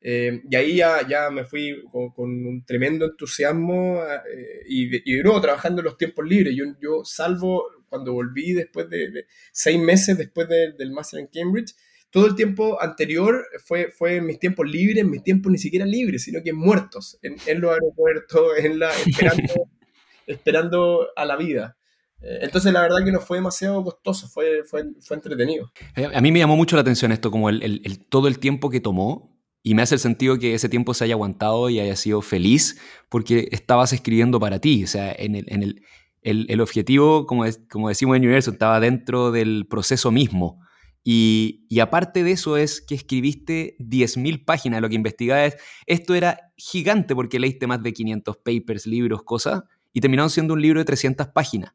Eh, y ahí ya, ya me fui con, un tremendo entusiasmo eh, y, y, luego trabajando en los tiempos libres. Yo, yo salvo cuando volví después de, seis meses después del máster en Cambridge, todo el tiempo anterior fue, fue en mis tiempos libres, en mis tiempos ni siquiera libres, sino que muertos, en, en los aeropuertos, en la, esperando, [LAUGHS] esperando a la vida. Eh, entonces la verdad que no fue demasiado costoso, fue, fue, fue entretenido. Eh, a mí me llamó mucho la atención esto, como el, el, todo el tiempo que tomó, y me hace el sentido que ese tiempo se haya aguantado y haya sido feliz porque estabas escribiendo para ti. O sea, en el, en el, el objetivo, como, es, como decimos en Universo, estaba dentro del proceso mismo. Y, aparte de eso es que escribiste 10.000 páginas, lo que investigabas, esto era gigante porque leíste más de 500 papers, libros, cosas, y terminaron siendo un libro de 300 páginas.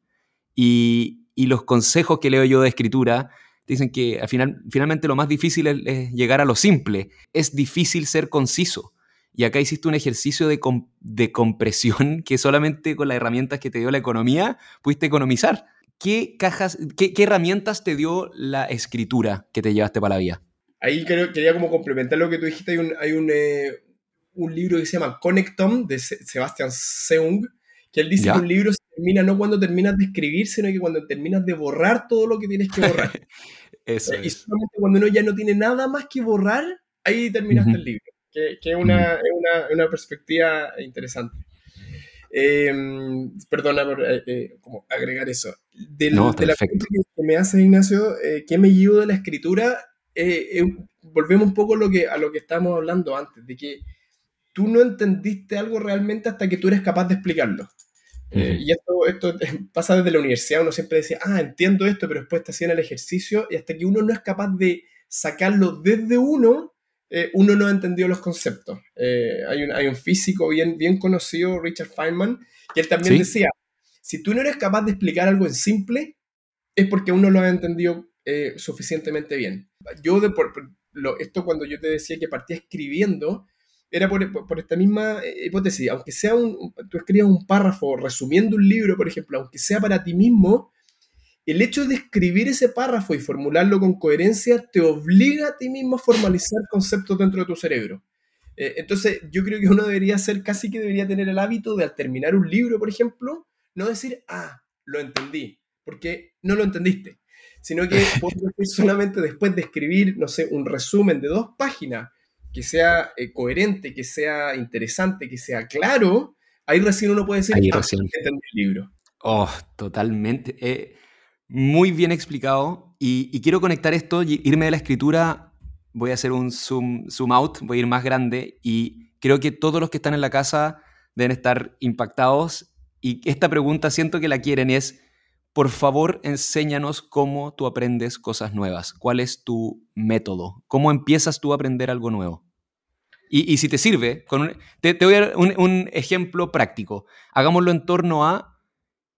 Y, los consejos que leo yo de escritura dicen que al final, finalmente lo más difícil es, llegar a lo simple, es difícil ser conciso. Y acá hiciste un ejercicio de, de compresión [LAUGHS] que solamente con las herramientas que te dio la economía pudiste economizar. ¿qué cajas, qué, herramientas te dio la escritura que te llevaste para la vida? Ahí quería como complementar lo que tú dijiste. Hay un, hay un, eh, un libro que se llama Connectom de Sebastian Seung, que él dice que un libro se termina no cuando terminas de escribir, sino que cuando terminas de borrar todo lo que tienes que borrar. [LAUGHS] Eso y solamente cuando uno ya no tiene nada más que borrar, ahí terminaste el libro, que, que es, una, una, una perspectiva interesante. Em, perdona por eh, eh, como agregar eso. Del, de la pregunta que me hace Ignacio, eh, ¿qué me llevo de la escritura? volvemos un poco a lo, que, a lo que estábamos hablando antes, de que tú no entendiste algo realmente hasta que tú eres capaz de explicarlo. y esto, esto pasa desde la universidad, uno siempre decía, ah, entiendo esto, pero después te hacían el ejercicio y hasta que uno no es capaz de sacarlo desde uno, eh, uno no ha entendido los conceptos. Eh, hay, un, hay, un, físico bien, bien conocido, Richard Feynman, que él también decía, si tú no eres capaz de explicar algo en simple, es porque aún no lo has entendido eh, suficientemente bien. Yo, de, por, lo, esto cuando yo te decía que partía escribiendo, era por, por, esta misma hipótesis, aunque sea un, tú escribas un párrafo resumiendo un libro, por ejemplo, aunque sea para ti mismo, el hecho de escribir ese párrafo y formularlo con coherencia te obliga a ti mismo a formalizar conceptos dentro de tu cerebro. Eh, entonces, yo creo que uno debería ser, casi que debería tener el hábito de al terminar un libro, por ejemplo, no decir, ah, lo entendí, porque no lo entendiste, sino que [LAUGHS] solamente después de escribir, no sé, un resumen de dos páginas que sea eh, coherente, que sea interesante, que sea claro, ahí recién uno puede decir, ahí ah, recién. entendí el libro. Oh, totalmente. Eh, muy bien explicado. Y, y, quiero conectar esto, irme de la escritura, voy a hacer un zoom, zoom out, voy a ir más grande y creo que todos los que están en la casa deben estar impactados. Y esta pregunta siento que la quieren y es, por favor, enséñanos cómo tú aprendes cosas nuevas. ¿Cuál es tu método? ¿Cómo empiezas tú a aprender algo nuevo? Y, y si te sirve, te, te, voy a dar un, un ejemplo práctico. Hagámoslo en torno a,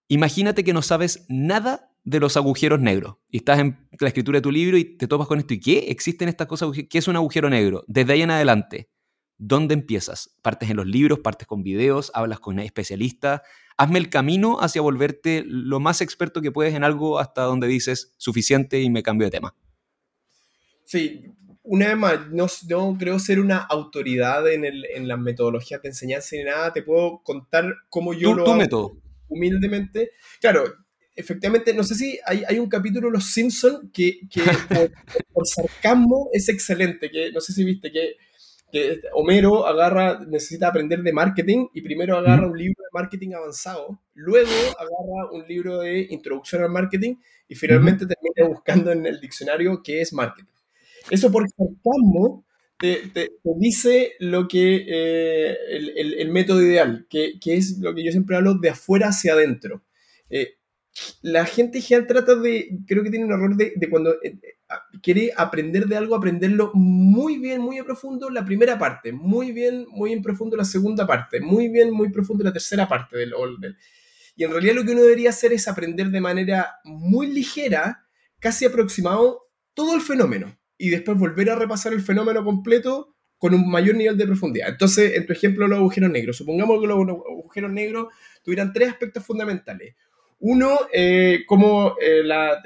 imagínate que no sabes nada de los agujeros negros. Y estás en la escritura de tu libro y te topas con esto. ¿Y qué? ¿Existen estas cosas? ¿Qué es un agujero negro? Desde ahí en adelante, ¿dónde empiezas? ¿Partes en los libros? ¿Partes con videos? ¿Hablas con especialistas? Hazme el camino hacia volverte lo más experto que puedes en algo hasta donde dices suficiente y me cambio de tema. Sí, una vez más, no, no creo ser una autoridad en, el, en, las metodologías de enseñanza ni nada. Te puedo contar cómo yo ¿Tu, lo tu hago método? humildemente. Claro, efectivamente, no sé si hay, hay un capítulo de Los Simpsons que, que [LAUGHS] por, por, sarcasmo es excelente, que no sé si viste que, que, Homero agarra, necesita aprender de marketing y primero agarra un libro de marketing avanzado, luego agarra un libro de introducción al marketing y finalmente termina buscando en el diccionario qué es marketing. Eso por sarcasmo te, te, te, dice lo que eh, el, el, el, método ideal, que, que, es lo que yo siempre hablo de afuera hacia adentro. Eh, la gente general trata de, creo que tiene un error de, cuando eh, quiere aprender de algo, aprenderlo muy bien, muy en profundo la primera parte, muy bien, muy en profundo la segunda parte, muy bien, muy profundo la tercera parte del, del y en realidad lo que uno debería hacer es aprender de manera muy ligera, casi aproximado, todo el fenómeno y después volver a repasar el fenómeno completo con un mayor nivel de profundidad. Entonces, en tu ejemplo, los agujeros negros. Supongamos que los agujeros negros tuvieran tres aspectos fundamentales. Uno, eh, cómo eh,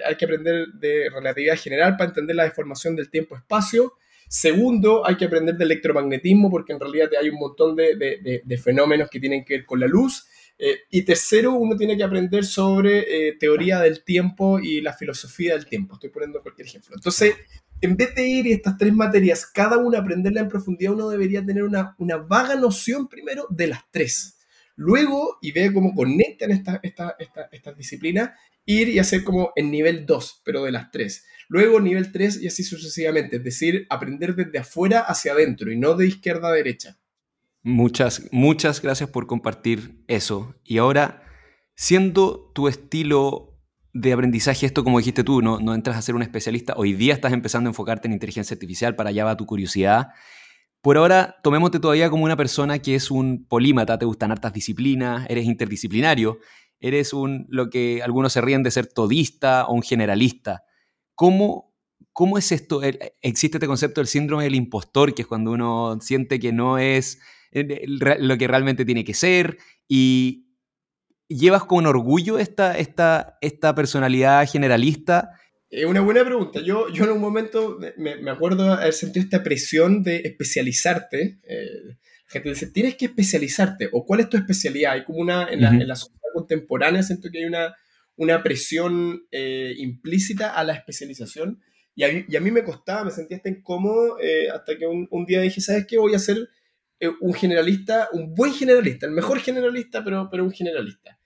hay que aprender de relatividad general para entender la deformación del tiempo-espacio. Segundo, hay que aprender de electromagnetismo porque en realidad hay un montón de, de, fenómenos que tienen que ver con la luz. Eh, y tercero, uno tiene que aprender sobre teoría del tiempo y la filosofía del tiempo. Estoy poniendo cualquier ejemplo. Entonces, en vez de ir estas tres materias, cada una aprenderla en profundidad, uno debería tener una, una vaga noción primero de las tres. Luego, y ve cómo conectan estas esta, esta, disciplinas, ir y hacer como en nivel 2, pero de las tres. Luego nivel 3 y así sucesivamente, es decir, aprender desde afuera hacia adentro y no de izquierda a derecha. Muchas, muchas gracias por compartir eso. Y ahora, siendo tu estilo de aprendizaje, esto como dijiste tú, no, no entras a ser un especialista, hoy día estás empezando a enfocarte en inteligencia artificial, para allá va tu curiosidad. Por ahora, tomémote todavía como una persona que es un polímata, te gustan hartas disciplinas, eres interdisciplinario, eres un, lo que algunos se ríen de ser todista o un generalista. ¿Cómo, cómo es esto? Existe este concepto del síndrome del impostor, que es cuando uno siente que no es lo que realmente tiene que ser y llevas con orgullo esta, esta, esta personalidad generalista. Es una buena pregunta. Yo, yo en un momento me, me acuerdo haber sentido esta presión de especializarte. Eh, la gente dice, tienes que especializarte. ¿O cuál es tu especialidad? Hay como una, en la, uh -huh. en la sociedad contemporánea, siento que hay una, una presión eh, implícita a la especialización. Y a, mí, y a, mí, me costaba, me sentía hasta incómodo, eh, hasta que un, un, día dije, ¿sabes qué? Voy a hacer eh, un generalista, un buen generalista, el mejor generalista, pero, pero un generalista.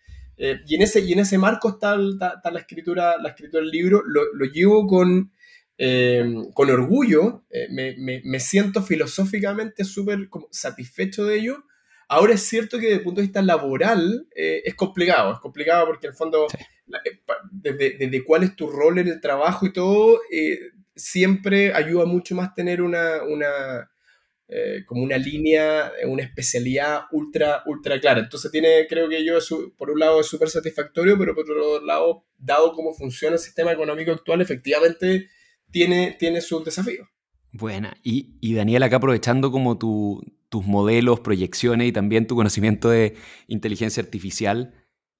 Eh, y, en ese, y en ese marco está, está, está, la, escritura, la escritura del libro, lo, lo llevo con, eh, con orgullo, eh, me, me, me, siento filosóficamente súper satisfecho de ello. Ahora es cierto que desde el punto de vista laboral eh, es complicado, es complicado porque en el fondo, sí. desde, desde, cuál es tu rol en el trabajo y todo, siempre ayuda mucho más tener una, una eh, como una línea, una especialidad ultra, ultra clara. Entonces tiene, creo que yo, por un lado es súper satisfactorio, pero por otro lado, dado cómo funciona el sistema económico actual, efectivamente tiene, tiene sus desafíos. Buena. Y, y Daniel, acá aprovechando como tus modelos, proyecciones y también tu conocimiento de inteligencia artificial,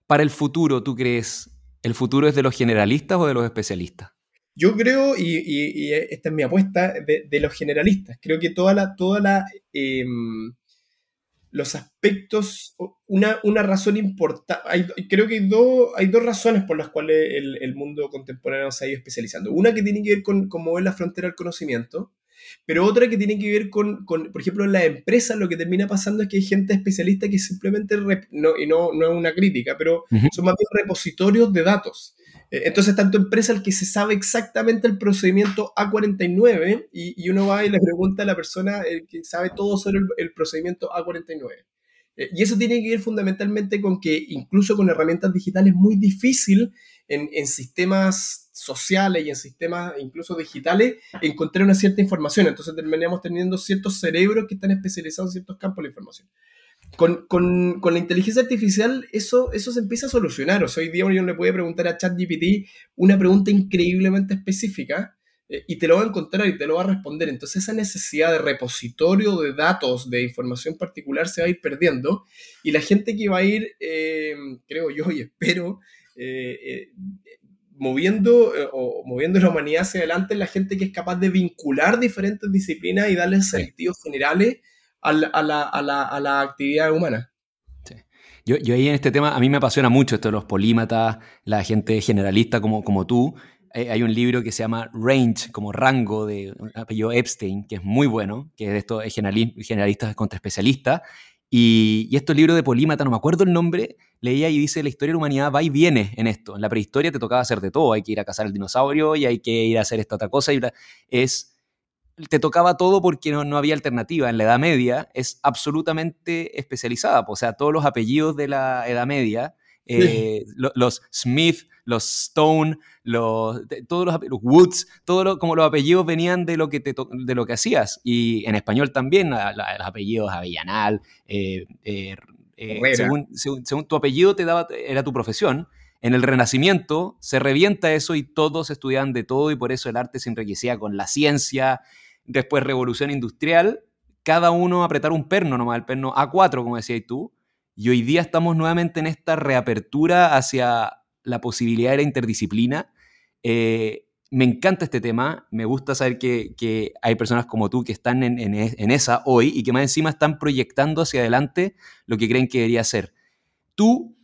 para el futuro, ¿tú crees, el futuro es de los generalistas o de los especialistas? Yo creo, y, esta es mi apuesta, de, los generalistas. Creo que toda la, toda la, em, los aspectos, una, una razón importante, creo que hay, hay dos razones por las cuales el, mundo contemporáneo se ha ido especializando. Una que tiene que ver con, con mover la frontera del conocimiento, pero otra que tiene que ver con, con, por ejemplo, en la empresa lo que termina pasando es que hay gente especialista que simplemente, no, y no, no es una crítica, pero son más bien repositorios de datos. Eh, entonces, tanto empresa el que se sabe exactamente el procedimiento A49 y, uno va y le pregunta a la persona el que sabe todo sobre el, procedimiento A49. Eh, y eso tiene que ver fundamentalmente con que incluso con herramientas digitales es muy difícil en, en, sistemas sociales y en sistemas incluso digitales encontrar una cierta información. Entonces terminamos teniendo ciertos cerebros que están especializados en ciertos campos de información con, con, con, la inteligencia artificial eso, eso se empieza a solucionar. O sea, hoy día uno le puede preguntar a ChatGPT una pregunta increíblemente específica eh, y te lo va a encontrar y te lo va a responder. Entonces esa necesidad de repositorio de datos, de información particular se va a ir perdiendo y la gente que va a ir, eh, creo yo y espero, eh, moviendo o moviendo la humanidad hacia adelante, la gente que es capaz de vincular diferentes disciplinas y darles sentidos generales a la, actividad humana. Yo, ahí en este tema, a mí me apasiona mucho esto de los polímatas, la gente generalista como, como tú. Eh, hay un libro que se llama Range, como rango de apellido Epstein, que es muy bueno, que es de estos generalistas contra especialistas. Y, y estos libros de polímata, no me acuerdo el nombre, leía y dice, la historia de la humanidad va y viene en esto. En la prehistoria te tocaba hacer de todo, hay que ir a cazar el dinosaurio y hay que ir a hacer esta otra cosa. Y es te tocaba todo porque no, había alternativa. En la Edad Media es absolutamente especializada. O sea, todos los apellidos de la Edad Media, eh, los, Smith, los Stone, los, todos los, Woods, todos como los apellidos venían de lo que, te, de lo que hacías. Y en español también, los apellidos Avellanal, eh, eh, según, según, tu apellido te daba, era tu profesión. En el Renacimiento se revienta eso y todos estudiaban de todo y por eso el arte se enriquecía con la ciencia después revolución industrial, cada uno apretar un perno nomás, el perno A4, como decías tú, y hoy día estamos nuevamente en esta reapertura hacia la posibilidad de la interdisciplina. Eh, me encanta este tema, me gusta saber que, hay personas como tú que están en, en, esa hoy y que más encima están proyectando hacia adelante lo que creen que debería ser. Tú,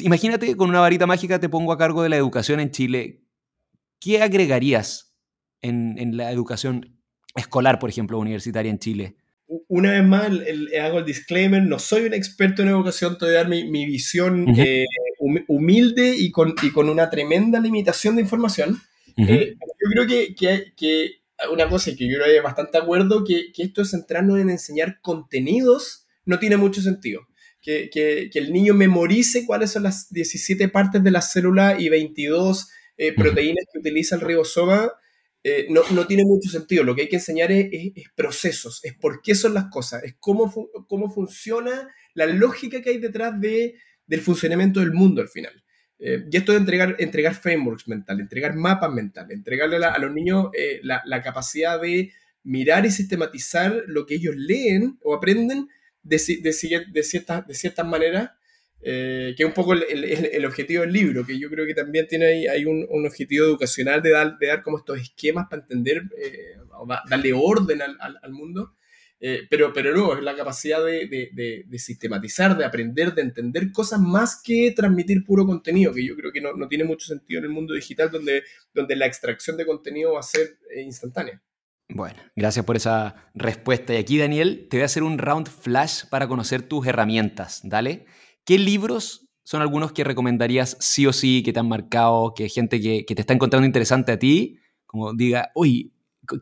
imagínate con una varita mágica te pongo a cargo de la educación en Chile, ¿qué agregarías en, en la educación escolar, por ejemplo, universitaria en Chile? Una vez más, hago el disclaimer, no soy un experto en educación, te voy a dar mi, mi visión eh, humilde y con, y con, una tremenda limitación de información. Eh, yo creo que, que, que, una cosa que yo creo que bastante acuerdo, que, que esto de centrarnos en enseñar contenidos no tiene mucho sentido. Que, que, el niño memorice cuáles son las 17 partes de la célula y 22 eh, proteínas que utiliza el ribosoma eh, no, no, tiene mucho sentido. Lo que hay que enseñar es, procesos, es por qué son las cosas, es cómo, cómo funciona la lógica que hay detrás de, del funcionamiento del mundo al final. Eh, y esto de entregar, entregar frameworks mentales, entregar mapas mentales, entregarle a, los niños eh, la, la, capacidad de mirar y sistematizar lo que ellos leen o aprenden de, de, de, ciertas, de ciertas maneras eh, que es un poco el, el, objetivo del libro, que yo creo que también tiene ahí hay un, un, objetivo educacional de dar, de dar como estos esquemas para entender, eh, darle orden al, al, mundo, eh, pero, pero no, es la capacidad de, de, de, sistematizar, de aprender, de entender cosas más que transmitir puro contenido, que yo creo que no, no, tiene mucho sentido en el mundo digital donde, donde la extracción de contenido va a ser instantánea. Bueno, gracias por esa respuesta. Y aquí, Daniel, te voy a hacer un round flash para conocer tus herramientas. Dale. ¿Qué libros son algunos que recomendarías sí o sí, que te han marcado, que gente que, te está encontrando interesante a ti, como diga, uy,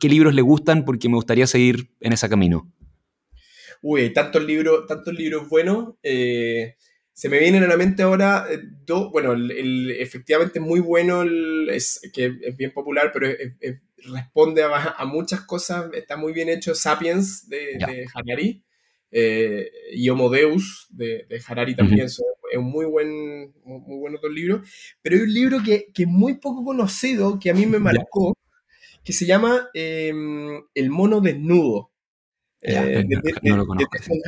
¿qué libros le gustan? Porque me gustaría seguir en ese camino. Uy, hay tantos libros, tantos libros buenos. Eh, se me vienen a la mente ahora eh, dos, bueno, el, efectivamente muy bueno, es, que es bien popular, pero es, responde a, muchas cosas, está muy bien hecho Sapiens de, Harari eh, y Homo Deus de, Harari también, es un muy buen, muy buen otro libro, pero hay un libro que, que es muy poco conocido, que a mí me marcó, que se llama em, El mono desnudo, eh, de, no,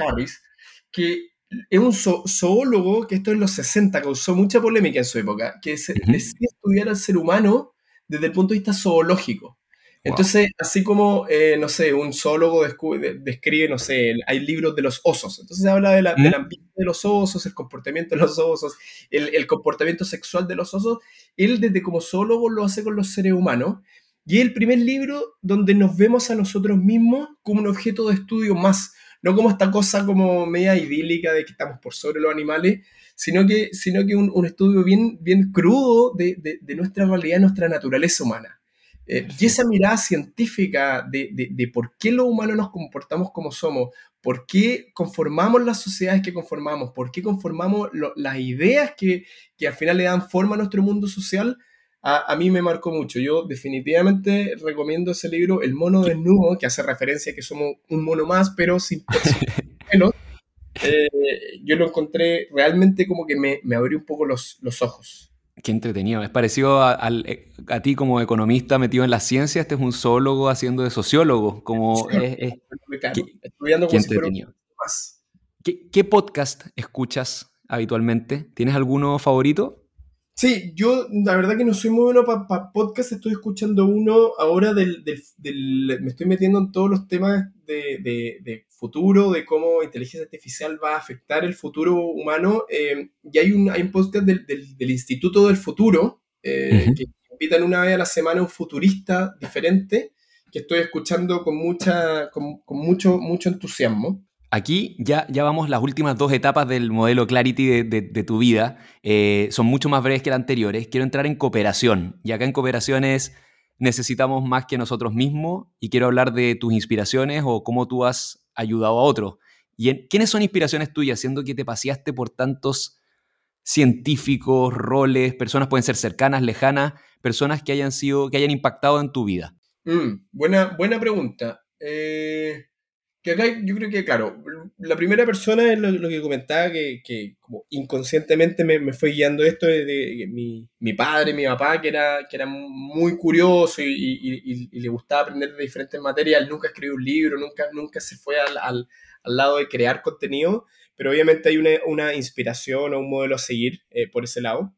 Harris, que es un zoólogo que esto en los 60 causó mucha polémica en su época, que se, decía estudiar al ser humano desde el punto de vista zoológico. Entonces, así como, eh, no sé, un zoólogo describe, no sé, hay libros de los osos. Entonces se habla de la, del ambiente de los osos, el comportamiento de los osos, el, el, comportamiento sexual de los osos. Él desde como zoólogo lo hace con los seres humanos. Y es el primer libro donde nos vemos a nosotros mismos como un objeto de estudio más no como esta cosa como media idílica de que estamos por sobre los animales, sino que, sino que un, estudio bien, bien crudo de, nuestra realidad, nuestra naturaleza humana. Eh, y esa mirada científica de, por qué los humanos nos comportamos como somos, por qué conformamos las sociedades que conformamos, por qué conformamos las ideas que, que, al final le dan forma a nuestro mundo social, a, mí me marcó mucho. Yo definitivamente recomiendo ese libro, El mono desnudo, que hace referencia a que somos un mono más, pero sin [LAUGHS] pelo. Eh, yo lo encontré realmente como que me, me abrió un poco los, los ojos. Qué entretenido. Es parecido a, a, ti como economista metido en la ciencia. Este es un zoólogo haciendo de sociólogo. Como estudiando como si fuera más. ¿Qué, ¿Qué podcast escuchas habitualmente? ¿Tienes alguno favorito? Sí, yo la verdad que no soy muy bueno para podcast, estoy escuchando uno ahora del, me estoy metiendo en todos los temas de, futuro, de cómo inteligencia artificial va a afectar el futuro humano. Eh, y hay un, hay un podcast del, Instituto del Futuro, eh, que invitan una vez a la semana a un futurista diferente, que estoy escuchando con, mucha, con, con mucho, mucho entusiasmo. Aquí ya, ya vamos las últimas dos etapas del modelo Clarity de, tu vida. Eh, son mucho más breves que las anteriores. Quiero entrar en cooperación. Y acá en cooperaciones necesitamos más que nosotros mismos. Y quiero hablar de tus inspiraciones o cómo tú has ayudado a otros. ¿Y quiénes son inspiraciones tuyas? Siendo que te paseaste por tantos científicos, roles, personas pueden ser cercanas, lejanas, personas que hayan sido, que hayan impactado en tu vida. Mm, buena, buena pregunta. Eh, que acá yo creo que, claro, la primera persona es lo, que comentaba, que, que, como inconscientemente me, me fue guiando esto de, mi, mi, padre, mi papá, que era, que era muy curioso y, y, y, le gustaba aprender de diferentes materias. Él nunca escribió un libro, nunca, nunca se fue al, al, al lado de crear contenido, pero obviamente hay una, una inspiración o un modelo a seguir eh, por ese lado.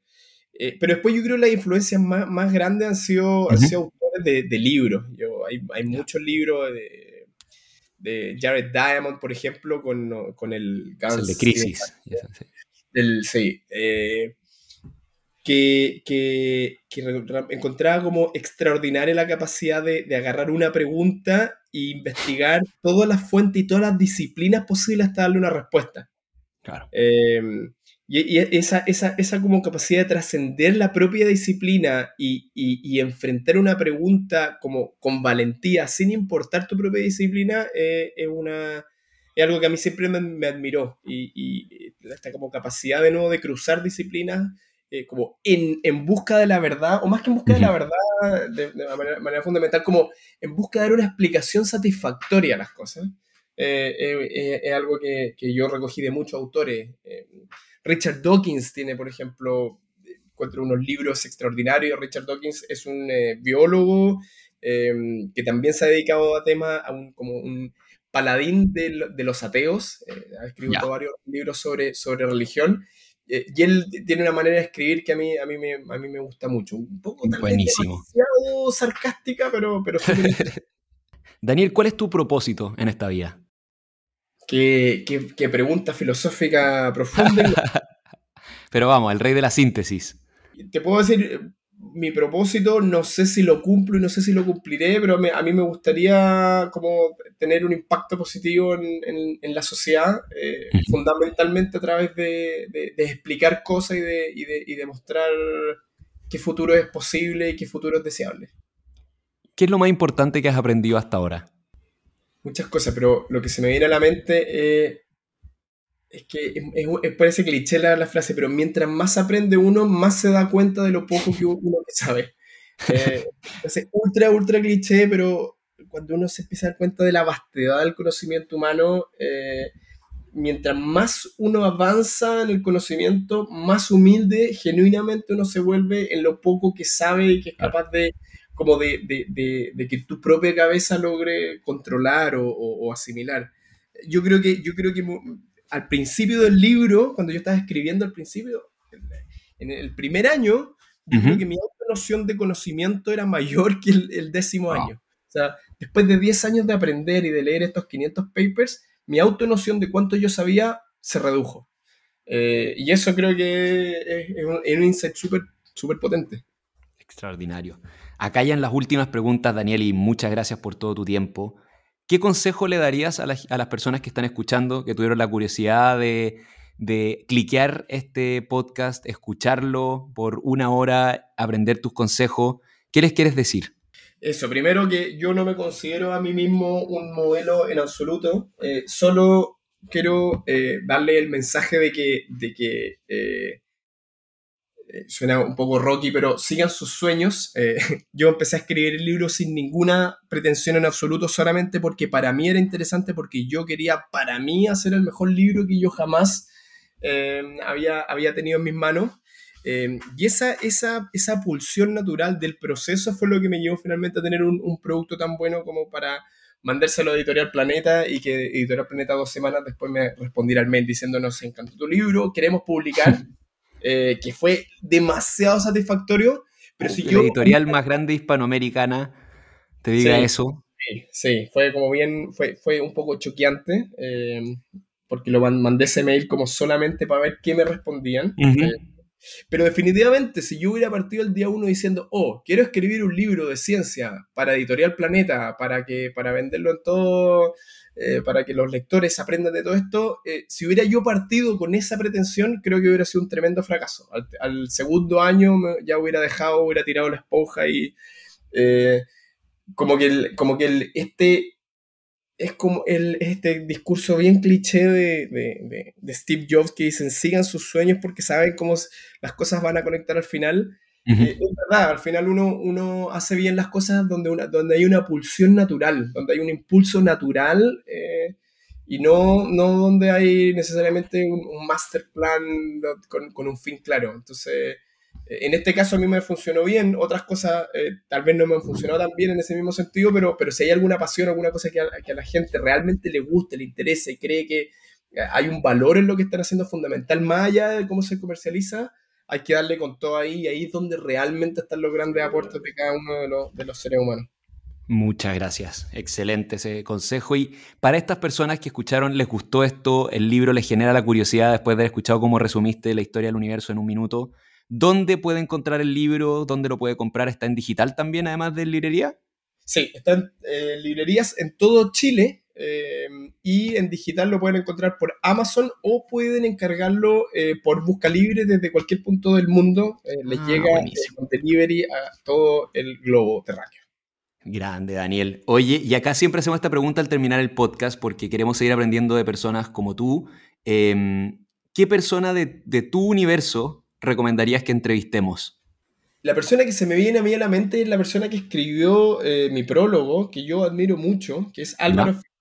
Eh, pero después yo creo que las influencias más, más grandes han sido, han sido autores de, de libros. Yo, hay, hay muchos libros de de Jared Diamond, por ejemplo, con, con el Guns, de Crisis. sí. Eh, que, que, encontraba como extraordinaria la capacidad de, de, agarrar una pregunta e investigar todas las fuentes y todas las disciplinas posibles hasta darle una respuesta. Claro. Eh, y, esa, esa, esa, como capacidad de trascender la propia disciplina y, y, enfrentar una pregunta como con valentía, sin importar tu propia disciplina, eh, es, una, es algo que a mí siempre me, admiró. Y, y, esta como capacidad de nuevo de cruzar disciplinas, eh, como en, en, busca de la verdad, o más que en busca de la verdad, de, manera, fundamental, como en busca de dar una explicación satisfactoria a las cosas. Eh, es algo que, que, yo recogí de muchos autores. Richard Dawkins tiene, por ejemplo, encuentro unos libros extraordinarios. Richard Dawkins es un eh, biólogo em, que también se ha dedicado a temas, como un paladín de, los ateos. Eh, ha escrito varios libros sobre, sobre religión. Eh, y él tiene una manera de escribir que a mí, a mí, me, a mí me gusta mucho. Un poco Buenísimo. demasiado sarcástica, pero, pero [LAUGHS] Daniel, ¿cuál es tu propósito en esta vida? Qué, pregunta filosófica profunda. [LAUGHS] Pero vamos, el rey de la síntesis. Te puedo decir, mi propósito, no sé si lo cumplo y no sé si lo cumpliré, pero a mí me gustaría como tener un impacto positivo en, la sociedad, eh, fundamentalmente a través de, explicar cosas y de, y, de, mostrar qué futuro es posible y qué futuro es deseable. ¿Qué es lo más importante que has aprendido hasta ahora? Muchas cosas, pero lo que se me viene a la mente eh, es que parece cliché la, la, frase, pero mientras más aprende uno, más se da cuenta de lo poco que uno sabe. Eh, [LAUGHS] entonces, ultra, ultra cliché, pero cuando uno se empieza a dar cuenta de la vastedad del conocimiento humano, eh, mientras más uno avanza en el conocimiento, más humilde genuinamente uno se vuelve en lo poco que sabe y que es capaz de como de, de, de, que tu propia cabeza logre controlar o, o, asimilar. Yo creo que, yo creo que al principio del libro, cuando yo estaba escribiendo al principio, en el primer año, yo creo que mi noción de conocimiento era mayor que el, décimo año. O sea, después de 10 años de aprender y de leer estos 500 papers, mi autonoción de cuánto yo sabía se redujo. Eh, y eso creo que es, un, insight súper super potente. Extraordinario. Acá ya en las últimas preguntas, Daniel, y muchas gracias por todo tu tiempo. ¿Qué consejo le darías a, a las personas que están escuchando, que tuvieron la curiosidad de, de cliquear este podcast, escucharlo por una hora, aprender tus consejos? ¿Qué les quieres decir? Eso, primero que yo no me considero a mí mismo un modelo en absoluto, eh, solo quiero eh, darle el mensaje de que, de que eh, suena un poco rocky, pero sigan sus sueños. [LAUGHS] yo empecé a escribir el libro sin ninguna pretensión en absoluto, solamente porque para mí era interesante, porque yo quería para mí hacer el mejor libro que yo jamás había, había tenido en mis manos. Y esa, esa, esa pulsión natural del proceso fue lo que me llevó finalmente a tener un, un producto tan bueno como para mandárselo a Editorial Planeta y que Editorial Planeta dos semanas después me respondiera al mail diciendo nos encantó tu libro, queremos publicar, [LAUGHS] eh, que fue demasiado satisfactorio. Pero si la editorial más grande hispanoamericana te diga eso. Sí, sí, fue como bien, fue, fue un poco choqueante, eh, porque lo mandé ese mail como solamente para ver qué me respondían. Pero definitivamente, si yo hubiera partido el día uno diciendo, oh, quiero escribir un libro de ciencia para Editorial Planeta, para, que, para venderlo en todo, eh, para que los lectores aprendan de todo esto, eh, si hubiera yo partido con esa pretensión, creo que hubiera sido un tremendo fracaso. Al, segundo año ya hubiera dejado, hubiera tirado la esponja y eh, como que, como que este es como el, este discurso bien cliché de, Steve Jobs que dicen sigan sus sueños porque saben cómo las cosas van a conectar al final. Eh, es verdad, al final uno, uno hace bien las cosas donde, una, donde hay una pulsión natural, donde hay un impulso natural eh, y no, no donde hay necesariamente un, master plan con, con, un fin claro. Entonces, en este caso a mí me funcionó bien, otras cosas eh, tal vez no me han funcionado tan bien en ese mismo sentido, pero, pero si hay alguna pasión, alguna cosa que a, que a la gente realmente le guste, le interese y cree que eh, hay un valor en lo que están haciendo fundamental, más allá de cómo se comercializa, hay que darle con todo ahí y ahí es donde realmente están los grandes aportes de cada uno de los, de los seres humanos. Muchas gracias, excelente ese consejo. Y para estas personas que escucharon, les gustó esto, el libro les genera la curiosidad después de haber escuchado cómo resumiste la historia del universo en un minuto, ¿Dónde puede encontrar el libro? ¿Dónde lo puede comprar? ¿Está en digital también, además de librería? Sí, está en eh, librerías en todo Chile eh, y en digital lo pueden encontrar por Amazon o pueden encargarlo eh, por Busca Libre desde cualquier punto del mundo. les ah, llega con delivery a todo el globo terráqueo. Grande, Daniel. Oye, y acá siempre hacemos esta pregunta al terminar el podcast porque queremos seguir aprendiendo de personas como tú. Em, ¿Qué persona de, de tu universo recomendarías que entrevistemos? La persona que se me viene a mí a la mente es la persona que escribió eh, mi prólogo, que yo admiro mucho, que es Álvaro Fischer.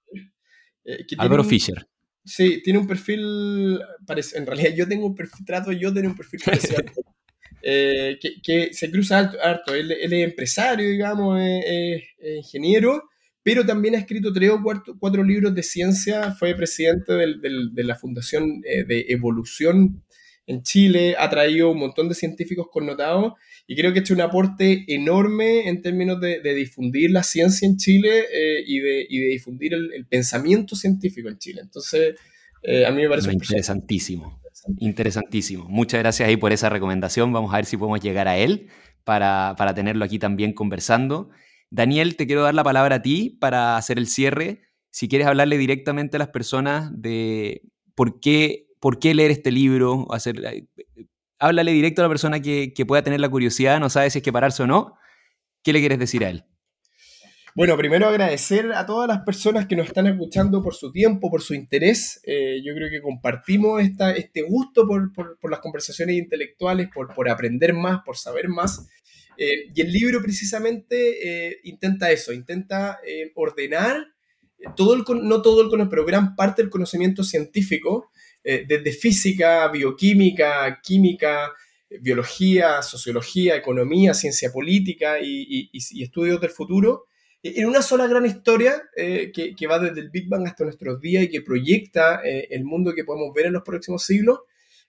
Eh, Álvaro Fischer. Sí, tiene un perfil, en realidad yo tengo un perfil, trato yo tener un perfil parecido [LAUGHS] eh, que, se cruza harto, Él, es empresario, digamos, es, ingeniero, pero también ha escrito tres o cuatro, libros de ciencia, fue presidente de la Fundación de Evolución en Chile, ha traído un montón de científicos connotados y creo que ha hecho un aporte enorme en términos de, difundir la ciencia en Chile eh, y, de, difundir el, pensamiento científico en Chile. Entonces, eh, a mí me parece... Interesantísimo, interesantísimo. Muchas gracias ahí por esa recomendación. Vamos a ver si podemos llegar a él para, para tenerlo aquí también conversando. Daniel, te quiero dar la palabra a ti para hacer el cierre. Si quieres hablarle directamente a las personas de por qué por qué leer este libro, eh, háblale directo a la persona que, pueda tener la curiosidad, no sabe si es que pararse o no. ¿Qué le quieres decir a él? Bueno, primero agradecer a todas las personas que nos están escuchando por su tiempo, por su interés. Eh, yo creo que compartimos esta, este gusto por, las conversaciones intelectuales, por, por aprender más, por saber más. Eh, y el libro precisamente eh, intenta eso, intenta ordenar todo el, no todo el conocimiento, pero gran parte del conocimiento científico, desde física, bioquímica, química, biología, sociología, economía, ciencia política y, estudios del futuro, en una sola gran historia que, que, va desde el Big Bang hasta nuestros días y que proyecta el mundo que podemos ver en los próximos siglos.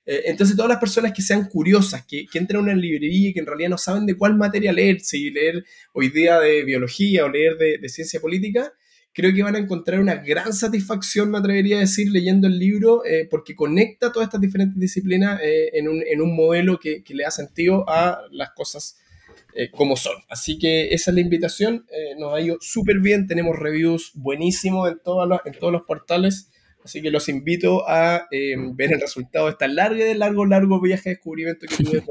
Eh, entonces, todas las personas que sean curiosas, que, que, entren a una librería y que en realidad no saben de cuál materia leer, si leer hoy día de biología o leer de, ciencia política, creo que van a encontrar una gran satisfacción, me atrevería a decir, leyendo el libro, eh, porque conecta todas estas diferentes disciplinas eh, en, un, en, un, modelo que, que, le da sentido a las cosas como son. Así que esa es la invitación, nos ha ido súper bien, tenemos reviews buenísimos en, todas en todos los portales. Así que los invito a ver el resultado de esta larga, largo, largo viaje de descubrimiento que tuve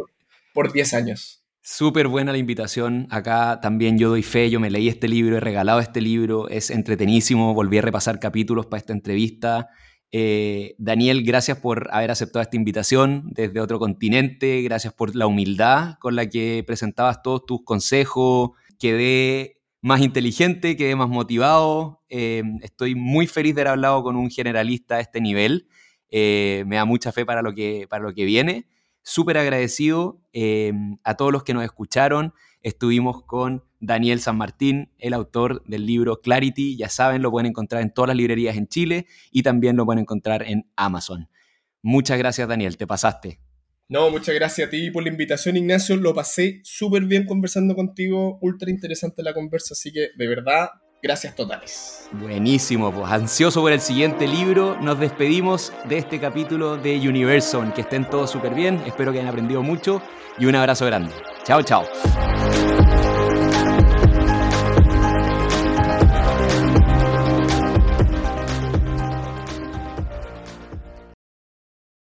por, 10 años. Súper buena la invitación. Acá también yo doy fe, yo me leí este libro, he regalado este libro, es entretenísimo, volví a repasar capítulos para esta entrevista. Eh, Daniel, gracias por haber aceptado esta invitación desde otro continente, gracias por la humildad con la que presentabas todos tus consejos. Quedé más inteligente, quedé más motivado. Eh, estoy muy feliz de haber hablado con un generalista a este nivel. Eh, me da mucha fe para lo que, para lo que viene. Súper agradecido eh, a todos los que nos escucharon. Estuvimos con Daniel San Martín, el autor del libro Clarity. Ya saben, lo pueden encontrar en todas las librerías en Chile y también lo pueden encontrar en Amazon. Muchas gracias, Daniel. Te pasaste. No, muchas gracias a ti por la invitación, Ignacio. Lo pasé súper bien conversando contigo. Ultra interesante la conversa, así que de verdad, gracias totales. Buenísimo, pues ansioso por el siguiente libro. Nos despedimos de este capítulo de Universal. Que estén todos súper bien. Espero que hayan aprendido mucho y un abrazo grande. Chao, chao.